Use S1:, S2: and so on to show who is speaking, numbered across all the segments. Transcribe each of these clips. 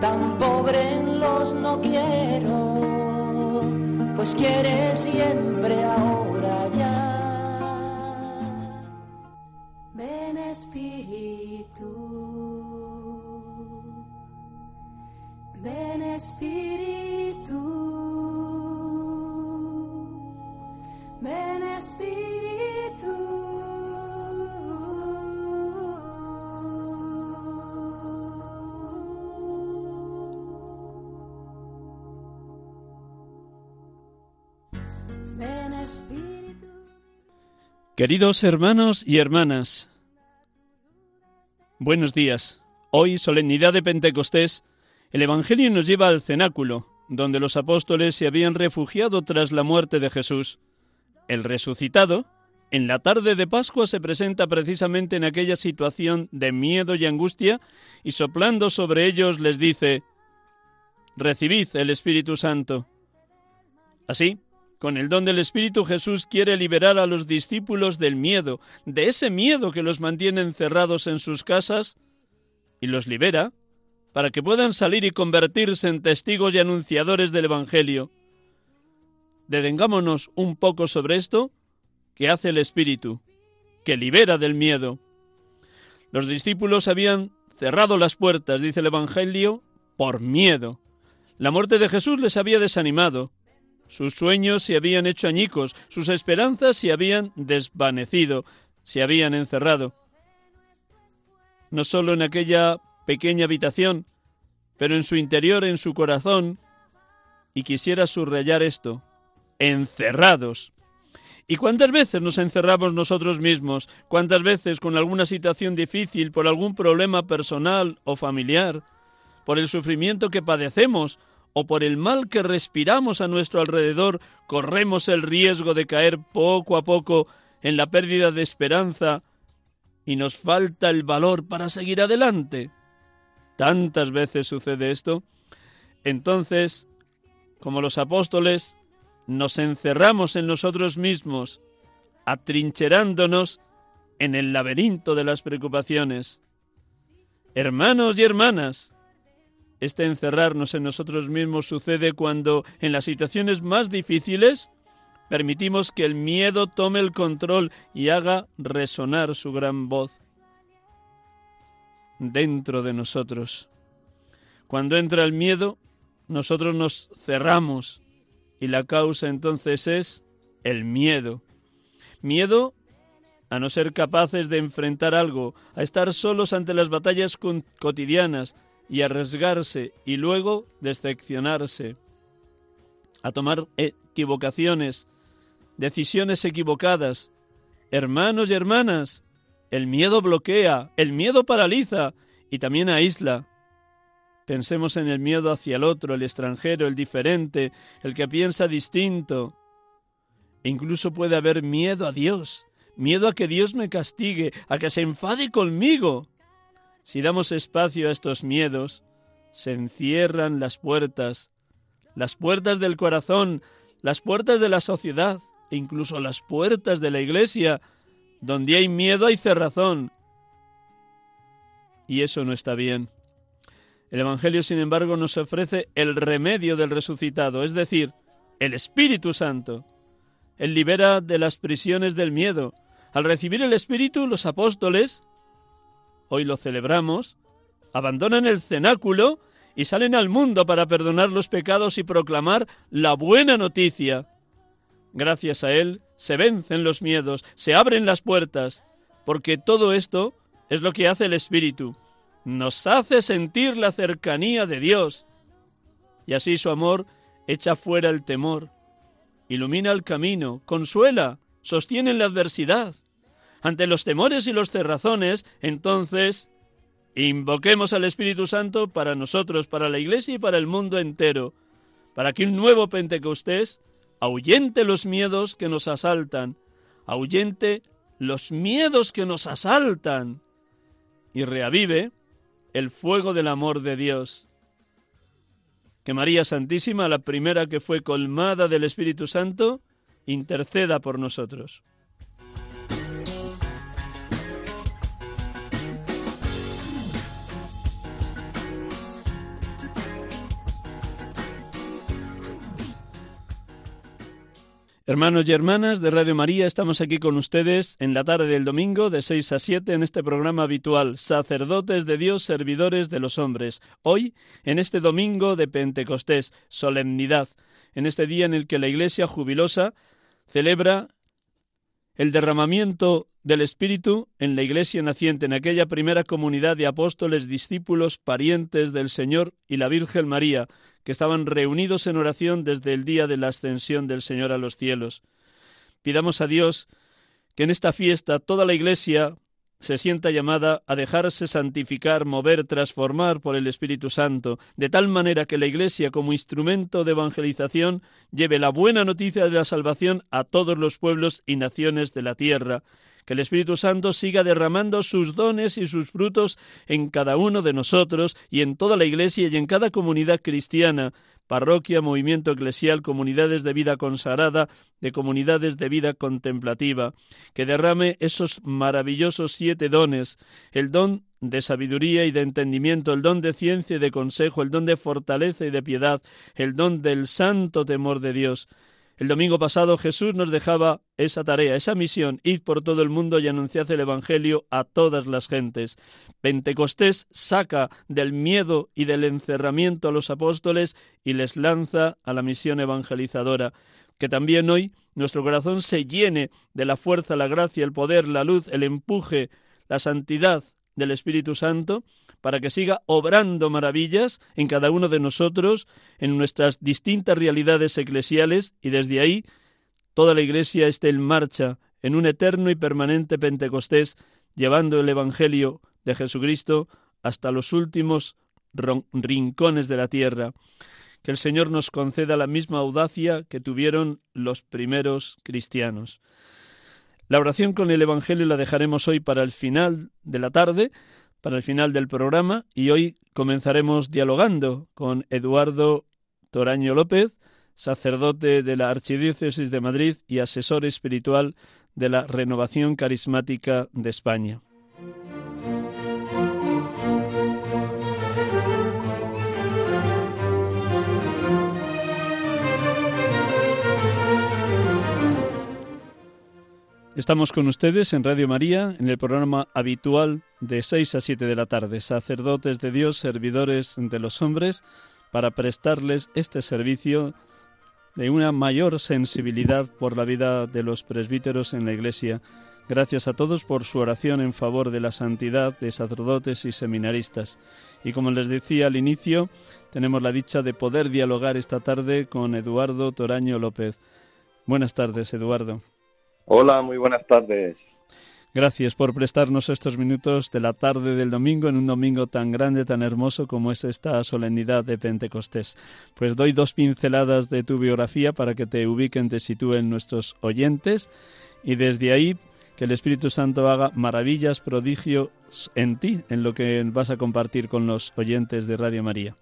S1: tan pobre en los no quiero, pues quiere siempre ahora ya. Ven Espíritu, ven Espíritu, ven
S2: Queridos hermanos y hermanas, buenos días. Hoy, solemnidad de Pentecostés, el Evangelio nos lleva al cenáculo, donde los apóstoles se habían refugiado tras la muerte de Jesús. El resucitado, en la tarde de Pascua, se presenta precisamente en aquella situación de miedo y angustia, y soplando sobre ellos les dice, Recibid el Espíritu Santo. Así, con el don del Espíritu Jesús quiere liberar a los discípulos del miedo, de ese miedo que los mantiene encerrados en sus casas, y los libera para que puedan salir y convertirse en testigos y anunciadores del Evangelio. Detengámonos un poco sobre esto que hace el Espíritu, que libera del miedo. Los discípulos habían cerrado las puertas, dice el Evangelio, por miedo. La muerte de Jesús les había desanimado, sus sueños se habían hecho añicos, sus esperanzas se habían desvanecido, se habían encerrado. No solo en aquella pequeña habitación, pero en su interior, en su corazón, y quisiera subrayar esto, encerrados. ¿Y cuántas veces nos encerramos nosotros mismos? ¿Cuántas veces con alguna situación difícil, por algún problema personal o familiar, por el sufrimiento que padecemos o por el mal que respiramos a nuestro alrededor, corremos el riesgo de caer poco a poco en la pérdida de esperanza y nos falta el valor para seguir adelante. Tantas veces sucede esto. Entonces, como los apóstoles, nos encerramos en nosotros mismos, atrincherándonos en el laberinto de las preocupaciones. Hermanos y hermanas, este encerrarnos en nosotros mismos sucede cuando, en las situaciones más difíciles, permitimos que el miedo tome el control y haga resonar su gran voz dentro de nosotros. Cuando entra el miedo, nosotros nos cerramos y la causa entonces es el miedo. Miedo a no ser capaces de enfrentar algo, a estar solos ante las batallas cotidianas, y arriesgarse y luego decepcionarse, a tomar equivocaciones, decisiones equivocadas. Hermanos y hermanas, el miedo bloquea, el miedo paraliza y también aísla. Pensemos en el miedo hacia el otro, el extranjero, el diferente, el que piensa distinto. Incluso puede haber miedo a Dios, miedo a que Dios me castigue, a que se enfade conmigo. Si damos espacio a estos miedos, se encierran las puertas, las puertas del corazón, las puertas de la sociedad e incluso las puertas de la iglesia. Donde hay miedo hay cerrazón. Y eso no está bien. El Evangelio, sin embargo, nos ofrece el remedio del resucitado, es decir, el Espíritu Santo. Él libera de las prisiones del miedo. Al recibir el Espíritu, los apóstoles hoy lo celebramos, abandonan el cenáculo y salen al mundo para perdonar los pecados y proclamar la buena noticia. Gracias a Él se vencen los miedos, se abren las puertas, porque todo esto es lo que hace el Espíritu. Nos hace sentir la cercanía de Dios. Y así su amor echa fuera el temor, ilumina el camino, consuela, sostiene la adversidad. Ante los temores y los cerrazones, entonces Invoquemos al Espíritu Santo para nosotros, para la Iglesia y para el mundo entero, para que un nuevo Pentecostés ahuyente los miedos que nos asaltan, ahuyente los miedos que nos asaltan y reavive el fuego del amor de Dios. Que María Santísima, la primera que fue colmada del Espíritu Santo, interceda por nosotros. Hermanos y hermanas de Radio María, estamos aquí con ustedes en la tarde del domingo de 6 a 7 en este programa habitual, Sacerdotes de Dios, Servidores de los Hombres. Hoy, en este domingo de Pentecostés, solemnidad, en este día en el que la Iglesia jubilosa celebra el derramamiento del Espíritu en la Iglesia naciente, en aquella primera comunidad de apóstoles, discípulos, parientes del Señor y la Virgen María, que estaban reunidos en oración desde el día de la ascensión del Señor a los cielos. Pidamos a Dios que en esta fiesta toda la Iglesia se sienta llamada a dejarse santificar, mover, transformar por el Espíritu Santo, de tal manera que la Iglesia como instrumento de evangelización lleve la buena noticia de la salvación a todos los pueblos y naciones de la tierra, que el Espíritu Santo siga derramando sus dones y sus frutos en cada uno de nosotros y en toda la Iglesia y en cada comunidad cristiana, parroquia, movimiento eclesial, comunidades de vida consagrada, de comunidades de vida contemplativa, que derrame esos maravillosos siete dones, el don de sabiduría y de entendimiento, el don de ciencia y de consejo, el don de fortaleza y de piedad, el don del santo temor de Dios, el domingo pasado Jesús nos dejaba esa tarea, esa misión, ir por todo el mundo y anunciar el Evangelio a todas las gentes. Pentecostés saca del miedo y del encerramiento a los apóstoles y les lanza a la misión evangelizadora. Que también hoy nuestro corazón se llene de la fuerza, la gracia, el poder, la luz, el empuje, la santidad del Espíritu Santo para que siga obrando maravillas en cada uno de nosotros, en nuestras distintas realidades eclesiales, y desde ahí toda la Iglesia esté en marcha en un eterno y permanente Pentecostés, llevando el Evangelio de Jesucristo hasta los últimos rincones de la tierra. Que el Señor nos conceda la misma audacia que tuvieron los primeros cristianos. La oración con el Evangelio la dejaremos hoy para el final de la tarde, para el final del programa y hoy comenzaremos dialogando con Eduardo Toraño López, sacerdote de la Archidiócesis de Madrid y asesor espiritual de la Renovación Carismática de España. Estamos con ustedes en Radio María, en el programa habitual de 6 a 7 de la tarde, sacerdotes de Dios, servidores de los hombres, para prestarles este servicio de una mayor sensibilidad por la vida de los presbíteros en la Iglesia. Gracias a todos por su oración en favor de la santidad de sacerdotes y seminaristas. Y como les decía al inicio, tenemos la dicha de poder dialogar esta tarde con Eduardo Toraño López. Buenas tardes, Eduardo.
S3: Hola, muy buenas tardes.
S2: Gracias por prestarnos estos minutos de la tarde del domingo en un domingo tan grande, tan hermoso como es esta solemnidad de Pentecostés. Pues doy dos pinceladas de tu biografía para que te ubiquen, te sitúen nuestros oyentes y desde ahí que el Espíritu Santo haga maravillas, prodigios en ti, en lo que vas a compartir con los oyentes de Radio María.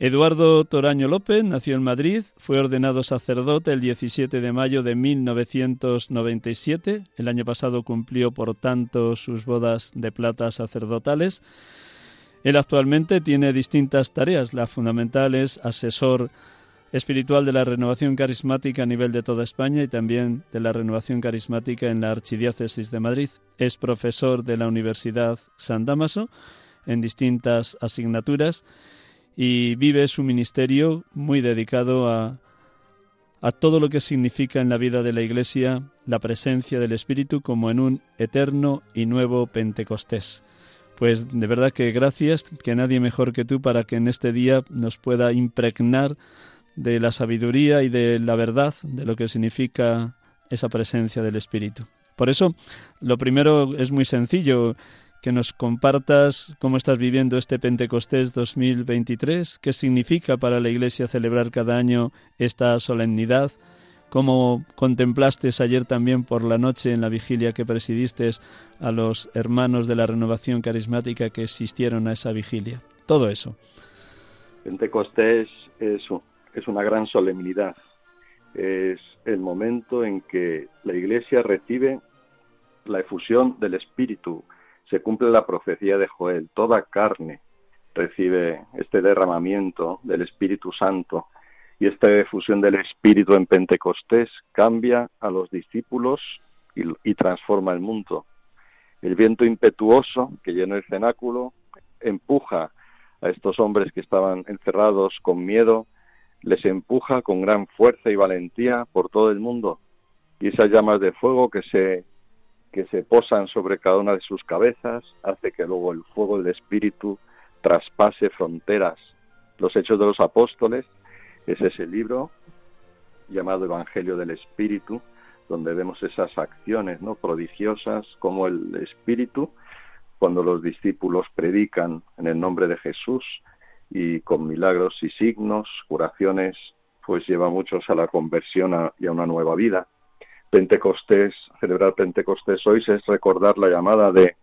S2: Eduardo Toraño López nació en Madrid, fue ordenado sacerdote el 17 de mayo de 1997. El año pasado cumplió, por tanto, sus bodas de plata sacerdotales. Él actualmente tiene distintas tareas. La fundamental es asesor espiritual de la renovación carismática a nivel de toda España y también de la renovación carismática en la Archidiócesis de Madrid. Es profesor de la Universidad San Damaso en distintas asignaturas y vive su ministerio muy dedicado a, a todo lo que significa en la vida de la Iglesia la presencia del Espíritu como en un eterno y nuevo Pentecostés. Pues de verdad que gracias, que nadie mejor que tú para que en este día nos pueda impregnar de la sabiduría y de la verdad de lo que significa esa presencia del Espíritu. Por eso, lo primero es muy sencillo que nos compartas cómo estás viviendo este Pentecostés 2023, qué significa para la Iglesia celebrar cada año esta solemnidad, cómo contemplaste ayer también por la noche en la vigilia que presidiste a los hermanos de la renovación carismática que asistieron a esa vigilia. Todo eso.
S3: Pentecostés es, es una gran solemnidad. Es el momento en que la Iglesia recibe la efusión del Espíritu. Se cumple la profecía de Joel. Toda carne recibe este derramamiento del Espíritu Santo y esta efusión del Espíritu en Pentecostés cambia a los discípulos y, transforma el mundo. El viento impetuoso que llenó el cenáculo empuja a estos hombres que estaban encerrados con miedo, les empuja con gran fuerza y valentía por todo el mundo. Y esas llamas de fuego que se, que se posan sobre cada una de sus cabezas hace que luego el fuego del Espíritu traspase fronteras. Los hechos de los apóstoles es ese libro llamado Evangelio del Espíritu, donde vemos esas acciones no prodigiosas como el Espíritu cuando los discípulos predican en el nombre de Jesús y con milagros y signos, curaciones, pues lleva a muchos a la conversión y a una nueva vida. Pentecostés, celebrar Pentecostés hoy es recordar la llamada de,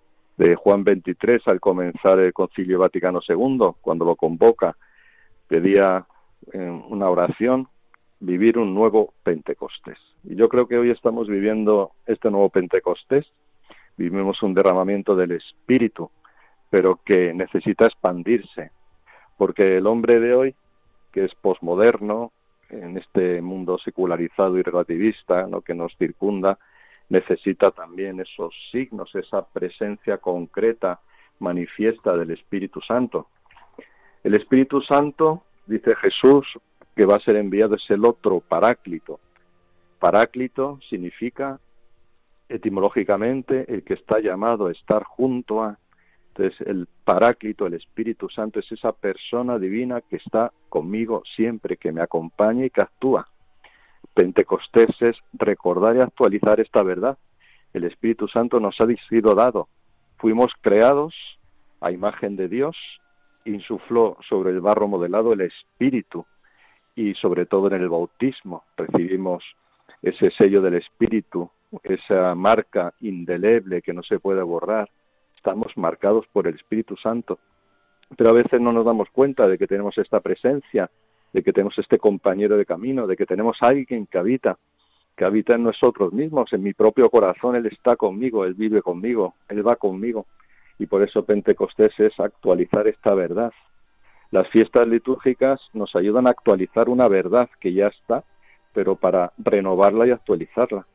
S3: Juan 23 al comenzar el Concilio Vaticano II, cuando lo convoca, pedía en una oración vivir un nuevo Pentecostés. Y yo creo que hoy estamos viviendo este nuevo Pentecostés, vivimos un derramamiento del Espíritu, pero que necesita expandirse, porque el hombre de hoy, que es posmoderno, en este mundo secularizado y relativista ¿no? que nos circunda, necesita también esos signos, esa presencia concreta, manifiesta del Espíritu Santo. El Espíritu Santo dice Jesús que va a ser enviado es el otro paráclito. Paráclito significa etimológicamente el que está llamado a estar junto a. Entonces el paráclito, el Espíritu Santo es esa persona divina que está conmigo siempre, que me acompaña y que actúa. Pentecostés es recordar y actualizar esta verdad. El Espíritu Santo nos ha sido dado. Fuimos creados a imagen de Dios insufló sobre el barro modelado el Espíritu y sobre todo en el bautismo recibimos ese sello del Espíritu, esa marca indeleble que no se puede borrar. Estamos marcados por el Espíritu Santo, pero a veces no nos damos cuenta de que tenemos esta presencia, de que tenemos este compañero de camino, de que tenemos alguien que habita, que habita en nosotros mismos, en mi propio corazón, Él está conmigo, Él vive conmigo, Él va conmigo y por eso Pentecostés es actualizar esta verdad. Las fiestas litúrgicas nos ayudan a actualizar una verdad que ya está, pero para renovarla y actualizarla.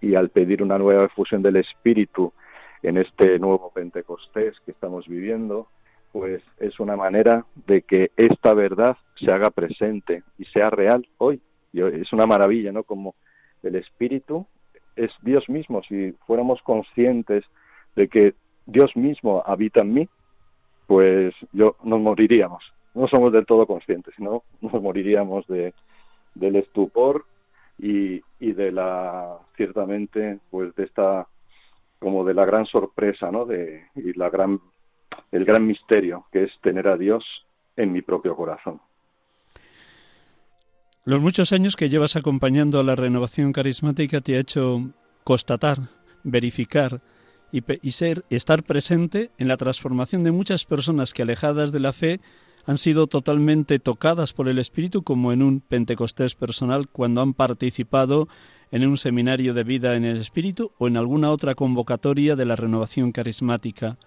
S3: Y al pedir una nueva efusión del Espíritu en este nuevo Pentecostés que estamos viviendo, pues es una manera de que esta verdad se haga presente y sea real hoy. Y es una maravilla, ¿no? Como el Espíritu es Dios mismo. Si fuéramos conscientes de que Dios mismo habita en mí, pues yo nos moriríamos. No somos del todo conscientes, sino nos moriríamos de, del estupor y, y de la, ciertamente, pues de esta, como de la gran sorpresa, ¿no? De, y la gran, el gran misterio que es tener a Dios en mi propio corazón.
S2: Los muchos años que llevas acompañando a la renovación carismática te ha hecho constatar, verificar, y, ser, estar presente en la transformación de muchas personas que alejadas de la fe han sido totalmente tocadas por el Espíritu como en un Pentecostés personal cuando han participado en un seminario de vida en el Espíritu o en alguna otra convocatoria de la renovación carismática.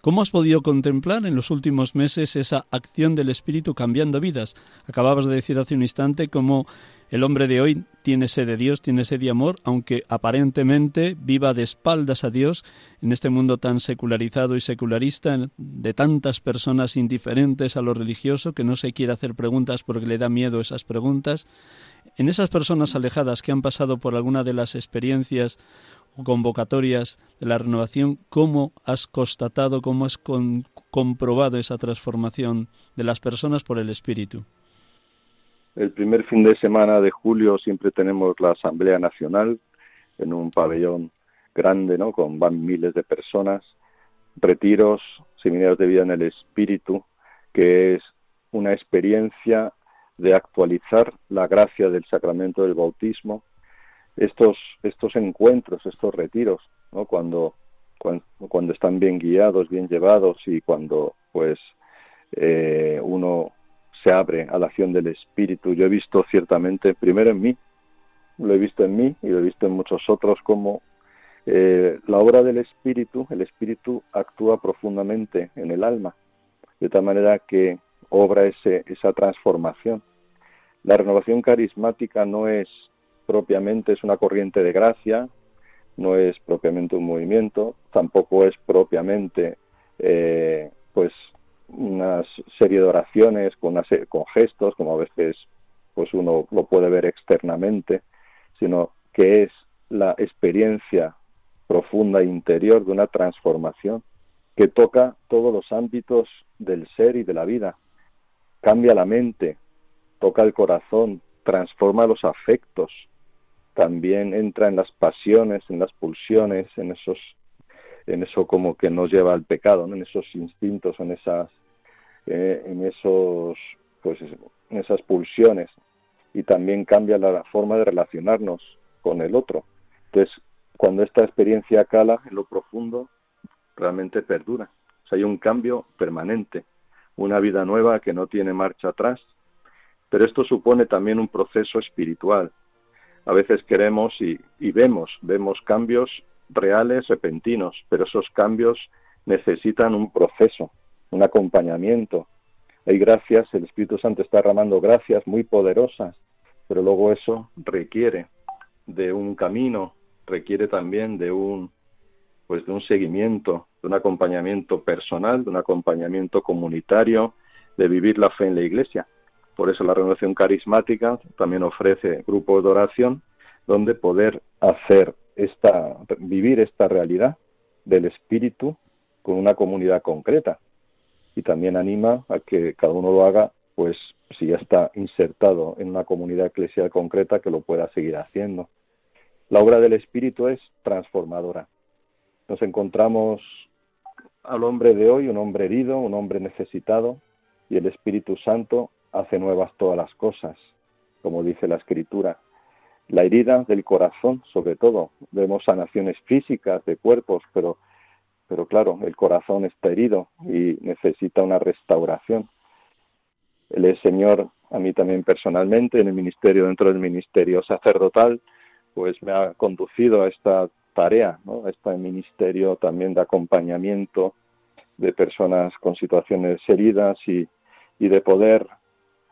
S2: ¿Cómo has podido contemplar en los últimos meses esa acción del Espíritu cambiando vidas? Acababas de decir hace un instante cómo el hombre de hoy tiene sed de Dios, tiene sed de amor, aunque aparentemente viva de espaldas a Dios en este mundo tan secularizado y secularista, de tantas personas indiferentes a lo religioso, que no se quiere hacer preguntas porque le da miedo esas preguntas. En esas personas alejadas que han pasado por alguna de las experiencias o convocatorias de la renovación, ¿cómo has constatado, cómo has comprobado esa transformación de las personas por el Espíritu?
S3: El primer fin de semana de julio siempre tenemos la Asamblea Nacional en un pabellón grande, ¿no? Con van miles de personas. retiros, seminarios de vida en el espíritu, que es una experiencia de actualizar la gracia del sacramento del bautismo, estos, estos encuentros, estos retiros, ¿no? cuando, cuando, están bien guiados, bien llevados y cuando pues eh, uno se abre a la acción del Espíritu. Yo he visto ciertamente, primero en mí, lo he visto en mí y lo he visto en muchos otros, como eh, la obra del Espíritu, el Espíritu actúa profundamente en el alma, de tal manera que obra ese, esa transformación. La renovación carismática no es propiamente es una corriente de gracia, no es propiamente un movimiento, tampoco es propiamente eh, pues una serie de oraciones con, una con gestos, como a veces pues uno lo puede ver externamente, sino que es la experiencia profunda interior de una transformación que toca todos los ámbitos del ser y de la vida, cambia la mente, toca el corazón, transforma los afectos, también entra en las pasiones, en las pulsiones, en esos en eso como que nos lleva al pecado, en esos instintos, en esas eh, en esos pues en esas pulsiones y también cambia la forma de relacionarnos con el otro. Entonces, cuando esta experiencia cala en lo profundo, realmente perdura. O sea, hay un cambio permanente, una vida nueva que no tiene marcha atrás. Pero esto supone también un proceso espiritual, a veces queremos y, vemos, vemos cambios reales, repentinos, pero esos cambios necesitan un proceso, un acompañamiento. Hay gracias, el Espíritu Santo está derramando gracias muy poderosas, pero luego eso requiere de un camino, requiere también de un pues de un seguimiento, de un acompañamiento personal, de un acompañamiento comunitario, de vivir la fe en la Iglesia. Por eso la renovación carismática también ofrece grupos de oración donde poder hacer esta, vivir esta realidad del espíritu con una comunidad concreta. Y también anima a que cada uno lo haga, pues si ya está insertado en una comunidad eclesial concreta, que lo pueda seguir haciendo. La obra del espíritu es transformadora. Nos encontramos al hombre de hoy, un hombre herido, un hombre necesitado, y el Espíritu Santo hace nuevas todas las cosas, como dice la Escritura. La herida del corazón, sobre todo, vemos sanaciones físicas de cuerpos, pero, pero claro, el corazón está herido y necesita una restauración. El Señor, a mí también personalmente, en el ministerio, dentro del ministerio sacerdotal, pues me ha conducido a esta tarea, ¿no? a este ministerio también de acompañamiento de personas con situaciones heridas y, y de poder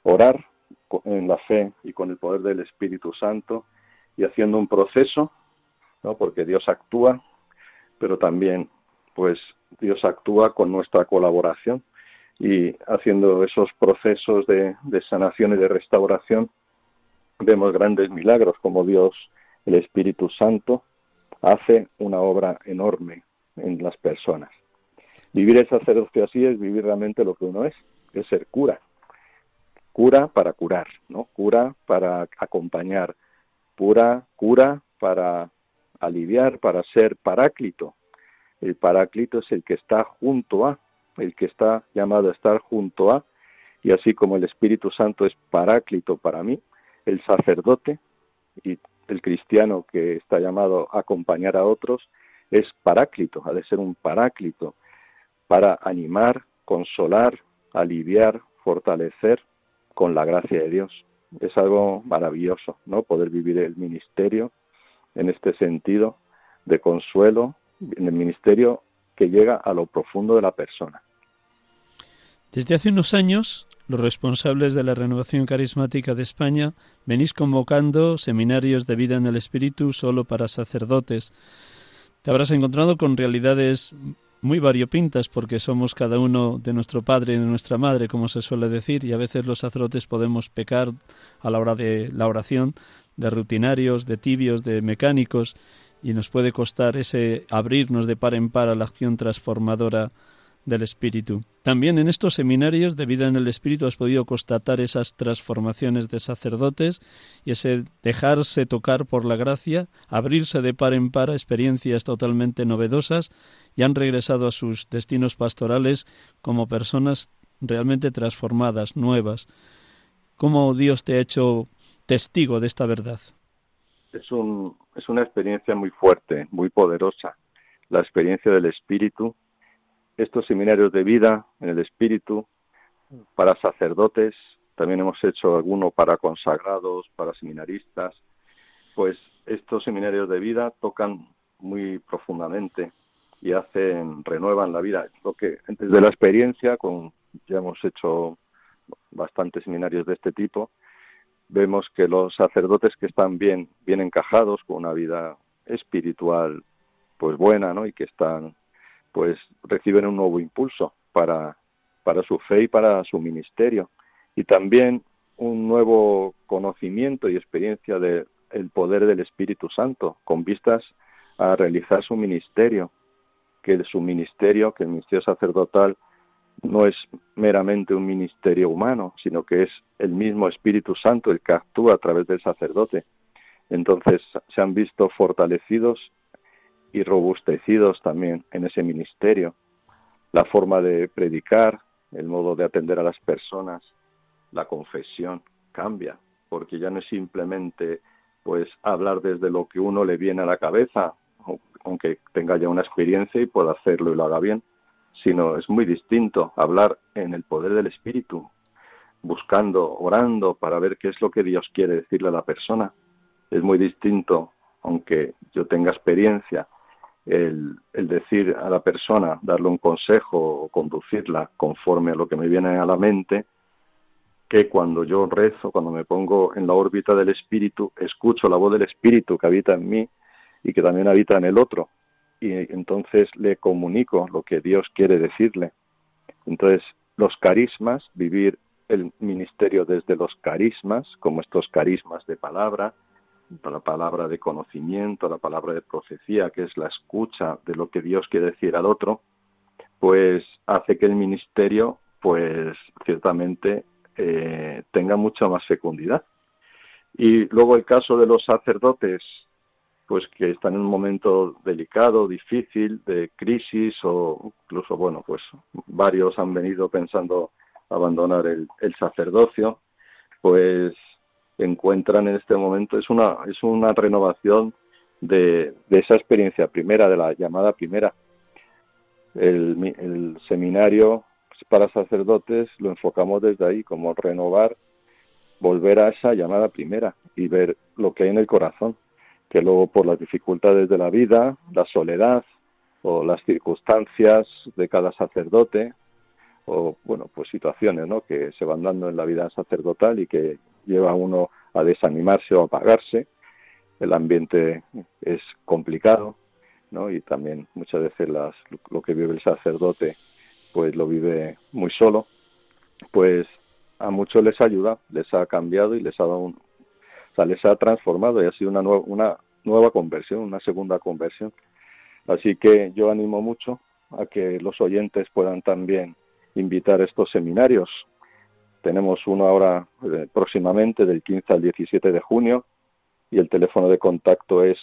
S3: orar en la fe y con el poder del Espíritu Santo y haciendo un proceso, ¿no? porque Dios actúa, pero también pues Dios actúa con nuestra colaboración y haciendo esos procesos de, de sanación y de restauración vemos grandes milagros como Dios, el Espíritu Santo, hace una obra enorme en las personas. Vivir el sacerdocio así es vivir realmente lo que uno es, es ser cura, cura para curar, ¿no? Cura para acompañar, pura cura para aliviar, para ser paráclito. El paráclito es el que está junto a, el que está llamado a estar junto a, y así como el Espíritu Santo es paráclito para mí, el sacerdote y el cristiano que está llamado a acompañar a otros es paráclito, ha de ser un paráclito para animar, consolar, aliviar, fortalecer, con la gracia de Dios. Es algo maravilloso, ¿no? Poder vivir el ministerio en este sentido de consuelo, en el ministerio que llega a lo profundo de la persona.
S2: Desde hace unos años, los responsables de la renovación carismática de España venís convocando seminarios de vida en el Espíritu solo para sacerdotes. Te habrás encontrado con realidades muy variopintas porque somos cada uno de nuestro padre y de nuestra madre, como se suele decir, y a veces los sacerdotes podemos pecar a la hora de la oración de rutinarios, de tibios, de mecánicos, y nos puede costar ese abrirnos de par en par a la acción transformadora del Espíritu. También en estos seminarios de vida en el Espíritu has podido constatar esas transformaciones de sacerdotes y ese dejarse tocar por la gracia, abrirse de par en par a experiencias totalmente novedosas y han regresado a sus destinos pastorales como personas realmente transformadas, nuevas. ¿Cómo Dios te ha hecho testigo de esta verdad?
S3: Es, es una experiencia muy fuerte, muy poderosa, la experiencia del Espíritu estos seminarios de vida en el Espíritu para sacerdotes, también hemos hecho alguno para consagrados, para seminaristas, pues estos seminarios de vida tocan muy profundamente y hacen, renuevan la vida. Lo que desde la experiencia, con, ya hemos hecho bastantes seminarios de este tipo, vemos que los sacerdotes que están bien, bien encajados con una vida espiritual pues buena, ¿no? y que están pues reciben un nuevo impulso para, para su fe y para su ministerio. Y también un nuevo conocimiento y experiencia del poder del Espíritu Santo, con vistas a realizar su ministerio, que su ministerio, que el ministerio sacerdotal no es meramente un ministerio humano, sino que es el mismo Espíritu Santo el que actúa a través del sacerdote. Entonces se han visto fortalecidos y robustecidos también en ese ministerio. La forma de predicar, el modo de atender a las personas, la confesión cambia, porque ya no es simplemente pues hablar desde lo que uno le viene a la cabeza, aunque tenga ya una experiencia y pueda hacerlo y lo haga bien, sino es muy distinto hablar en el poder del Espíritu, buscando, orando para ver qué es lo que Dios quiere decirle a la persona. Es muy distinto, aunque yo tenga experiencia, el, decir a la persona, darle un consejo o conducirla conforme a lo que me viene a la mente, que cuando yo rezo, cuando me pongo en la órbita del Espíritu, escucho la voz del Espíritu que habita en mí y que también habita en el otro. Y entonces le comunico lo que Dios quiere decirle. Entonces, los carismas, vivir el ministerio desde los carismas, como estos carismas de palabra, la palabra de conocimiento, la palabra de profecía, que es la escucha de lo que Dios quiere decir al otro, pues hace que el ministerio, pues ciertamente eh, tenga mucha más fecundidad. Y luego el caso de los sacerdotes, pues que están en un momento delicado, difícil, de crisis o incluso, bueno, pues varios han venido pensando abandonar el, el sacerdocio, pues encuentran en este momento es una, es una renovación de, de esa experiencia primera, de la llamada primera. El, el seminario para sacerdotes lo enfocamos desde ahí, como renovar, volver a esa llamada primera y ver lo que hay en el corazón, que luego por las dificultades de la vida, la soledad o las circunstancias de cada sacerdote, o bueno, pues situaciones ¿no? que se van dando en la vida sacerdotal y que lleva a uno a desanimarse o a apagarse. El ambiente es complicado, ¿no? Y también muchas veces las, lo que vive el sacerdote, pues lo vive muy solo. Pues a muchos les ayuda, les ha cambiado y les ha dado un, les ha transformado y ha sido una nueva, una nueva conversión, una segunda conversión. Así que yo animo mucho a que los oyentes puedan también invitar estos seminarios tenemos uno ahora eh, próximamente del 15 al 17 de junio y el teléfono de contacto es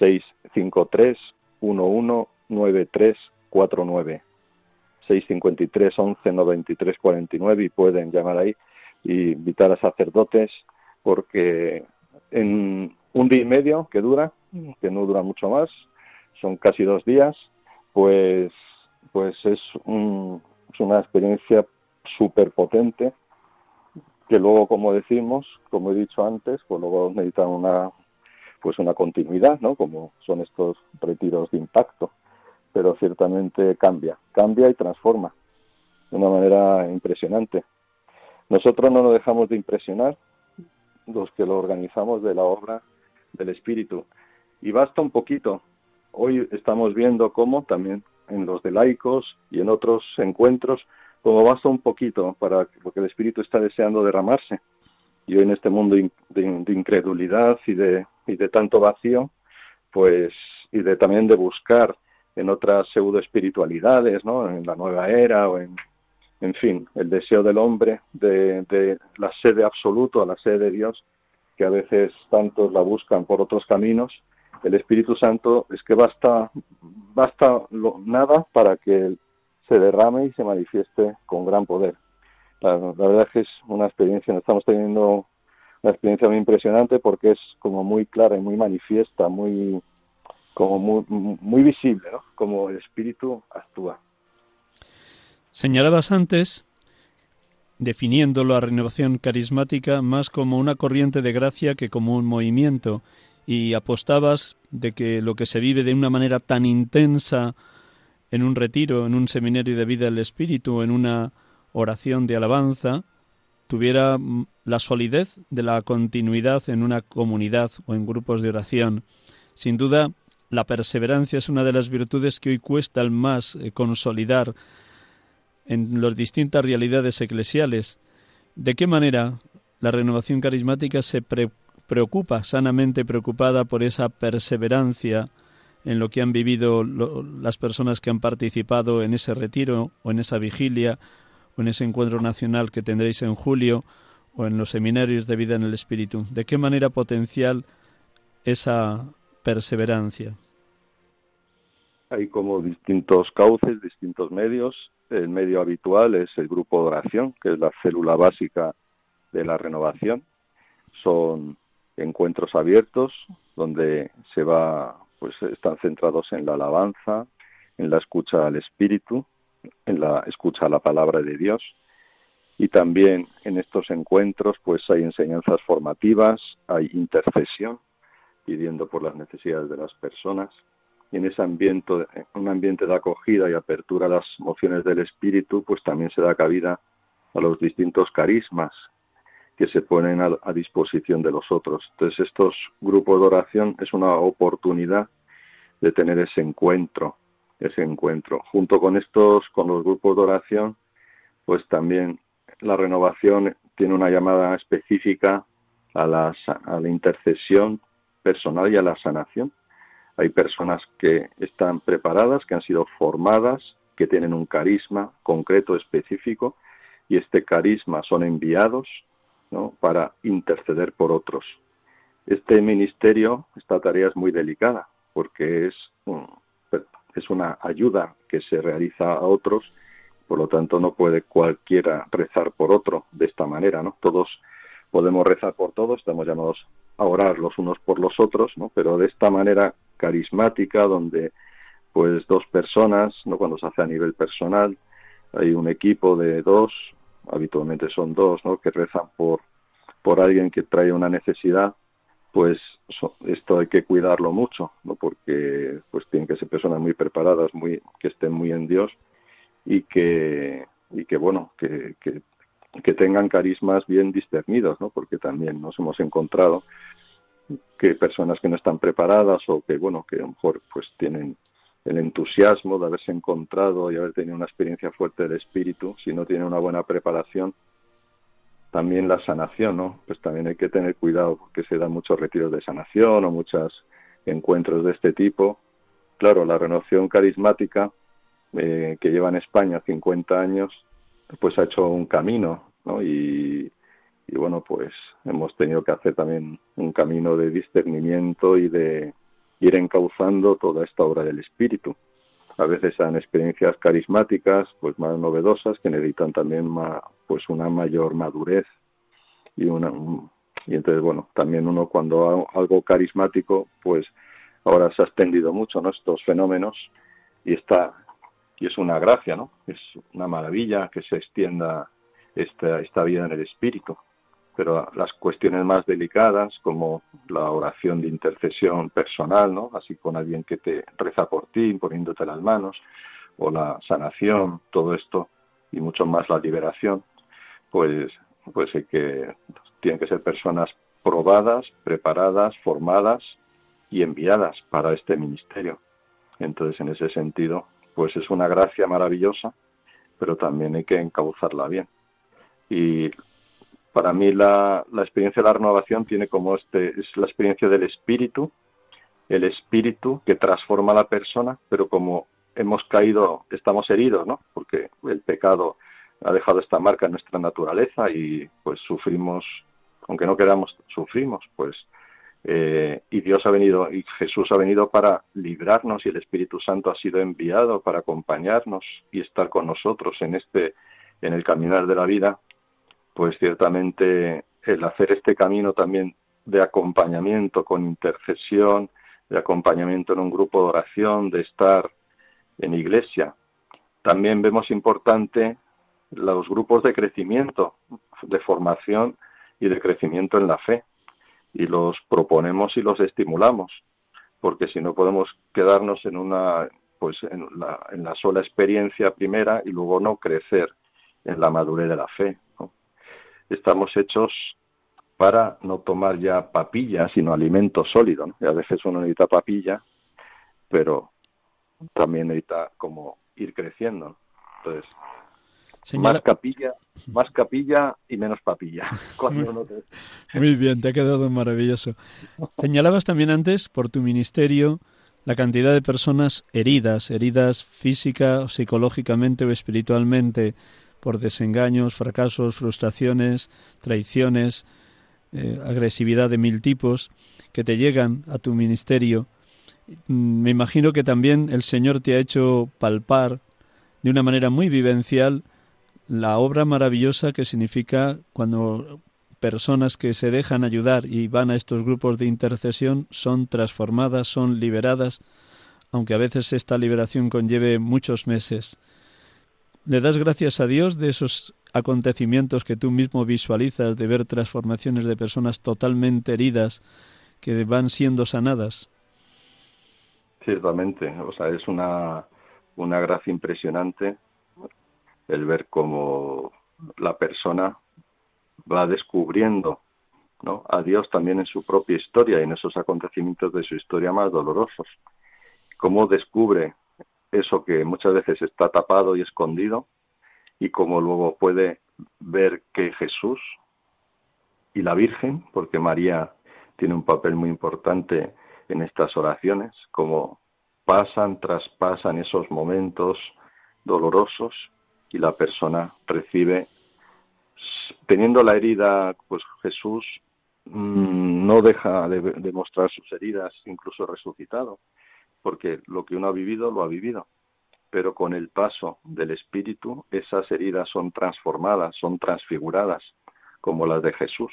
S3: 653 119349 653 11 93 49 y pueden llamar ahí y invitar a sacerdotes porque en un día y medio que dura, que no dura mucho más, son casi dos días, pues pues es, un, es una experiencia súper potente que luego, como decimos, como he dicho antes, pues luego necesitan una pues una continuidad, ¿no? Como son estos retiros de impacto, pero ciertamente cambia, cambia y transforma de una manera impresionante. Nosotros no nos dejamos de impresionar los que lo organizamos de la obra del Espíritu. Y basta un poquito. Hoy estamos viendo cómo también en los de laicos y en otros encuentros como basta un poquito para porque el Espíritu está deseando derramarse. Y hoy en este mundo de, incredulidad y de, y de tanto vacío, pues, y de también de buscar en otras pseudo espiritualidades, ¿no? En la nueva era o en, en fin, el deseo del hombre de, la sede absoluto a la sede de Dios, que a veces tantos la buscan por otros caminos. El Espíritu Santo es que basta, basta nada para que se derrame y se manifieste con gran poder. La, la verdad es que es una experiencia, estamos teniendo una experiencia muy impresionante porque es como muy clara y muy manifiesta, muy, como muy, muy visible, ¿no? Como el Espíritu actúa.
S2: Señalabas antes, definiendo la renovación carismática más como una corriente de gracia que como un movimiento, y apostabas de que lo que se vive de una manera tan intensa en un retiro, en un seminario de vida del Espíritu, en una oración de alabanza, tuviera la solidez de la continuidad en una comunidad o en grupos de oración. Sin duda, la perseverancia es una de las virtudes que hoy cuesta el más eh, consolidar en las distintas realidades eclesiales. ¿De qué manera la renovación carismática se preocupa, sanamente preocupada por esa perseverancia en lo que han vivido las personas que han participado en ese retiro o en esa vigilia o en ese encuentro nacional que tendréis en julio o en los seminarios de vida en el Espíritu? ¿De qué manera potencial esa perseverancia?
S3: Hay como distintos cauces, distintos medios. El medio habitual es el grupo de oración, que es la célula básica de la renovación. Son encuentros abiertos donde se va, pues están centrados en la alabanza, en la escucha al Espíritu, en la escucha a la palabra de Dios. Y también en estos encuentros, pues hay enseñanzas formativas, hay intercesión, pidiendo por las necesidades de las personas. Y en ese ambiente, un ambiente de acogida y apertura a las emociones del espíritu, pues también se da cabida a los distintos carismas que se ponen a, disposición de los otros. Entonces, estos grupos de oración es una oportunidad de tener ese encuentro, ese encuentro. Junto con estos, con los grupos de oración, pues también la renovación tiene una llamada específica a la intercesión personal y a la sanación. Hay personas que están preparadas, que han sido formadas, que tienen un carisma concreto, específico, y este carisma son enviados ¿no? para interceder por otros. Este ministerio, esta tarea es muy delicada, porque es, es una ayuda que se realiza a otros, por lo tanto no puede cualquiera rezar por otro de esta manera, ¿no? Todos podemos rezar por todos, estamos llamados a orar los unos por los otros, ¿no? Pero de esta manera carismática, donde pues dos personas, ¿no? Cuando se hace a nivel personal, hay un equipo de dos, habitualmente son dos, ¿no? Que rezan por, por alguien que trae una necesidad, pues esto hay que cuidarlo mucho, ¿no? Porque pues tienen que ser personas muy preparadas, muy, que estén muy en Dios y que, y que bueno, que, que que tengan carismas bien discernidos, ¿no? Porque también nos hemos encontrado que personas que no están preparadas o que, bueno, que a lo mejor pues tienen el entusiasmo de haberse encontrado y haber tenido una experiencia fuerte del espíritu, si no tienen una buena preparación, también la sanación, ¿no? Pues también hay que tener cuidado porque se dan muchos retiros de sanación o muchos encuentros de este tipo. Claro, la renovación carismática eh, que lleva en España 50 años, pues ha hecho un camino, ¿no? Y, y bueno, pues hemos tenido que hacer también un camino de discernimiento y de ir encauzando toda esta obra del espíritu. A veces son experiencias carismáticas, pues más novedosas, que necesitan también más, pues una mayor madurez y una y entonces bueno, también uno cuando algo carismático, pues ahora se ha extendido mucho, ¿no? Estos fenómenos y está y es una gracia, ¿no? Es una maravilla que se extienda esta, esta vida en el espíritu. Pero las cuestiones más delicadas, como la oración de intercesión personal, ¿no? Así con alguien que te reza por ti, poniéndote las manos, o la sanación, todo esto, y mucho más la liberación, pues, pues hay que, tienen que ser personas probadas, preparadas, formadas y enviadas para este ministerio. Entonces, en ese sentido, pues es una gracia maravillosa, pero también hay que encauzarla bien. Y para mí la, la experiencia de la renovación tiene como este, es la experiencia del espíritu el espíritu que transforma a la persona, pero como hemos caído, estamos heridos, ¿no? Porque el pecado ha dejado esta marca en nuestra naturaleza y pues sufrimos, aunque no queramos, sufrimos, pues eh, y Dios ha venido y Jesús ha venido para librarnos y el Espíritu Santo ha sido enviado para acompañarnos y estar con nosotros en este en el caminar de la vida pues ciertamente el hacer este camino también de acompañamiento con intercesión de acompañamiento en un grupo de oración de estar en iglesia también vemos importante los grupos de crecimiento de formación y de crecimiento en la fe y los proponemos y los estimulamos, porque si no podemos quedarnos en una pues en la, en la sola experiencia primera y luego no crecer en la madurez de la fe. Estamos hechos para no tomar ya papilla, sino alimento sólido. Y a veces uno necesita papilla, pero también necesita como ir creciendo. Entonces, más capilla, más capilla y menos papilla.
S2: Muy bien, te ha quedado maravilloso. Señalabas también antes por tu ministerio la cantidad de personas heridas, heridas física, psicológicamente o espiritualmente por desengaños, fracasos, frustraciones, traiciones, eh, agresividad de mil tipos que te llegan a tu ministerio. Mm, me imagino que también el Señor te ha hecho palpar de una manera muy vivencial la obra maravillosa que significa cuando personas que se dejan ayudar y van a estos grupos de intercesión son transformadas, son liberadas, aunque a veces esta liberación conlleve muchos meses. ¿Le das gracias a Dios de esos acontecimientos que tú mismo visualizas, de ver transformaciones de personas totalmente heridas que van siendo sanadas?
S3: Ciertamente, o sea, es una, una gracia impresionante el ver cómo la persona va descubriendo ¿no? a Dios también en su propia historia y en esos acontecimientos de su historia más dolorosos. Cómo descubre eso que muchas veces está tapado y escondido y cómo luego puede ver que Jesús y la Virgen, porque María tiene un papel muy importante en estas oraciones, como pasan, traspasan esos momentos dolorosos y la persona recibe teniendo la herida pues Jesús mm, no deja de, mostrar sus heridas incluso resucitado porque lo que uno ha vivido lo ha vivido. Pero con el paso del espíritu esas heridas son transformadas son transfiguradas como las de Jesús.